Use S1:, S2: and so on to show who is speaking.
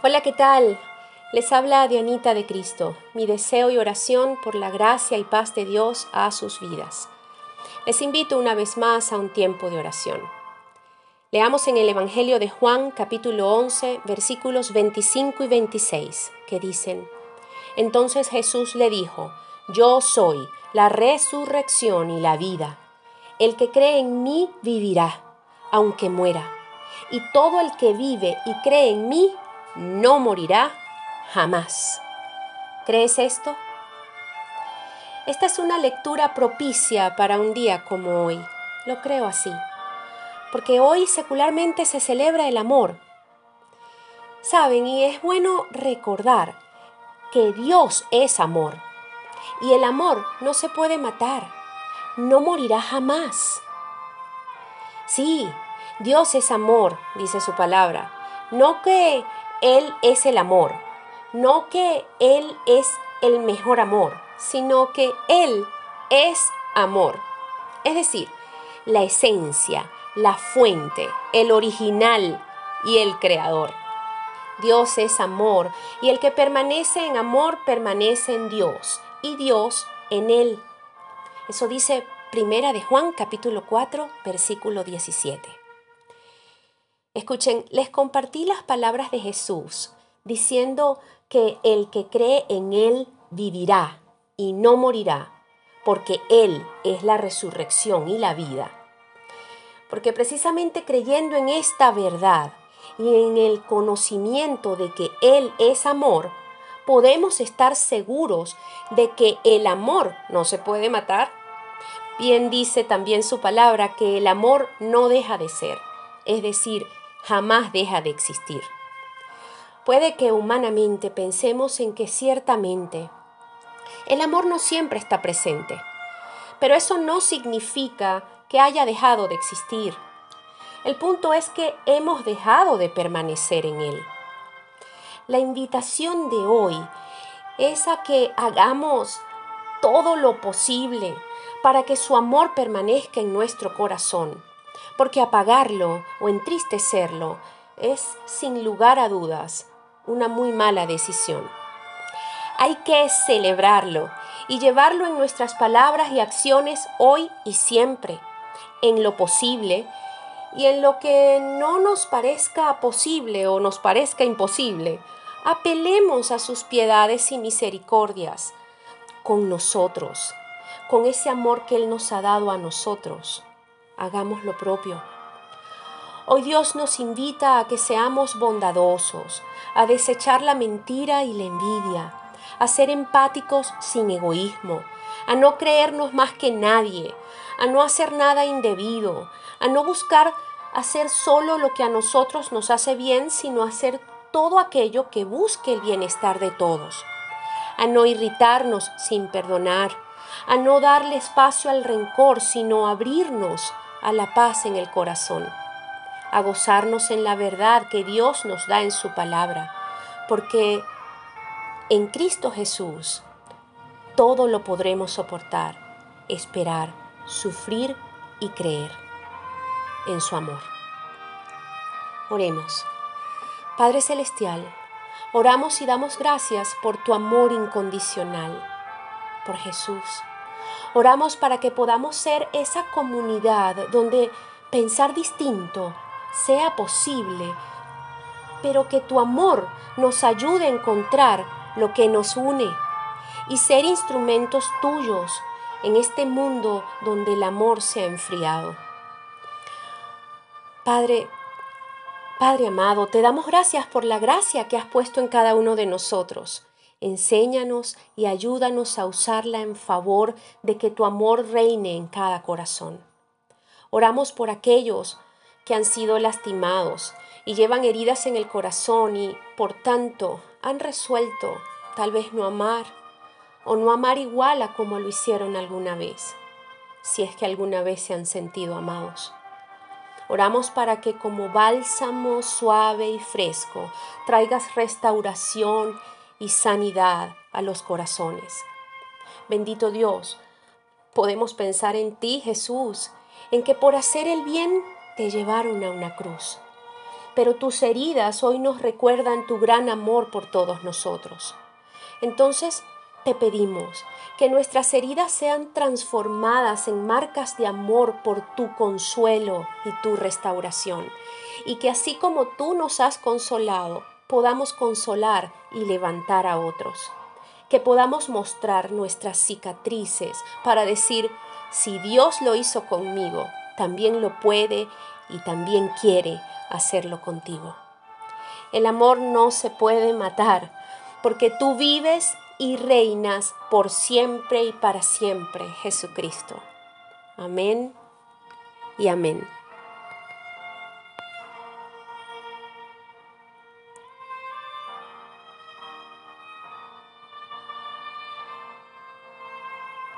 S1: Hola, ¿qué tal? Les habla Dianita de Cristo. Mi deseo y oración por la gracia y paz de Dios a sus vidas. Les invito una vez más a un tiempo de oración. Leamos en el Evangelio de Juan capítulo 11 versículos 25 y 26 que dicen, Entonces Jesús le dijo, Yo soy la resurrección y la vida. El que cree en mí vivirá, aunque muera. Y todo el que vive y cree en mí no morirá jamás. ¿Crees esto? Esta es una lectura propicia para un día como hoy. Lo creo así. Porque hoy secularmente se celebra el amor. Saben, y es bueno recordar que Dios es amor. Y el amor no se puede matar. No morirá jamás. Sí, Dios es amor, dice su palabra. No que él es el amor. No que Él es el mejor amor, sino que Él es amor. Es decir, la esencia, la fuente, el original y el creador. Dios es amor y el que permanece en amor permanece en Dios y Dios en él. Eso dice Primera de Juan capítulo 4 versículo 17. Escuchen, les compartí las palabras de Jesús diciendo que el que cree en Él vivirá y no morirá, porque Él es la resurrección y la vida. Porque precisamente creyendo en esta verdad y en el conocimiento de que Él es amor, podemos estar seguros de que el amor no se puede matar. Bien dice también su palabra que el amor no deja de ser, es decir, jamás deja de existir. Puede que humanamente pensemos en que ciertamente el amor no siempre está presente, pero eso no significa que haya dejado de existir. El punto es que hemos dejado de permanecer en él. La invitación de hoy es a que hagamos todo lo posible para que su amor permanezca en nuestro corazón porque apagarlo o entristecerlo es, sin lugar a dudas, una muy mala decisión. Hay que celebrarlo y llevarlo en nuestras palabras y acciones hoy y siempre, en lo posible y en lo que no nos parezca posible o nos parezca imposible. Apelemos a sus piedades y misericordias con nosotros, con ese amor que Él nos ha dado a nosotros hagamos lo propio. Hoy Dios nos invita a que seamos bondadosos, a desechar la mentira y la envidia, a ser empáticos sin egoísmo, a no creernos más que nadie, a no hacer nada indebido, a no buscar hacer solo lo que a nosotros nos hace bien, sino hacer todo aquello que busque el bienestar de todos, a no irritarnos sin perdonar, a no darle espacio al rencor, sino abrirnos a la paz en el corazón, a gozarnos en la verdad que Dios nos da en su palabra, porque en Cristo Jesús todo lo podremos soportar, esperar, sufrir y creer en su amor. Oremos. Padre Celestial, oramos y damos gracias por tu amor incondicional, por Jesús Oramos para que podamos ser esa comunidad donde pensar distinto sea posible, pero que tu amor nos ayude a encontrar lo que nos une y ser instrumentos tuyos en este mundo donde el amor se ha enfriado. Padre, Padre amado, te damos gracias por la gracia que has puesto en cada uno de nosotros. Enséñanos y ayúdanos a usarla en favor de que tu amor reine en cada corazón. Oramos por aquellos que han sido lastimados y llevan heridas en el corazón y, por tanto, han resuelto tal vez no amar o no amar igual a como lo hicieron alguna vez, si es que alguna vez se han sentido amados. Oramos para que como bálsamo suave y fresco traigas restauración y sanidad a los corazones. Bendito Dios, podemos pensar en ti, Jesús, en que por hacer el bien te llevaron a una cruz. pero tus heridas hoy nos recuerdan tu gran amor por todos nosotros. Entonces, te pedimos que nuestras heridas sean transformadas en marcas de amor por tu consuelo y tu restauración, y que así como tú nos has consolado, podamos consolar y levantar a otros. Que podamos mostrar nuestras cicatrices para decir, si Dios lo hizo conmigo, también lo puede y también quiere hacerlo contigo. El amor no se puede matar, porque tú vives y reinas por siempre y para siempre, Jesucristo. Amén y amén.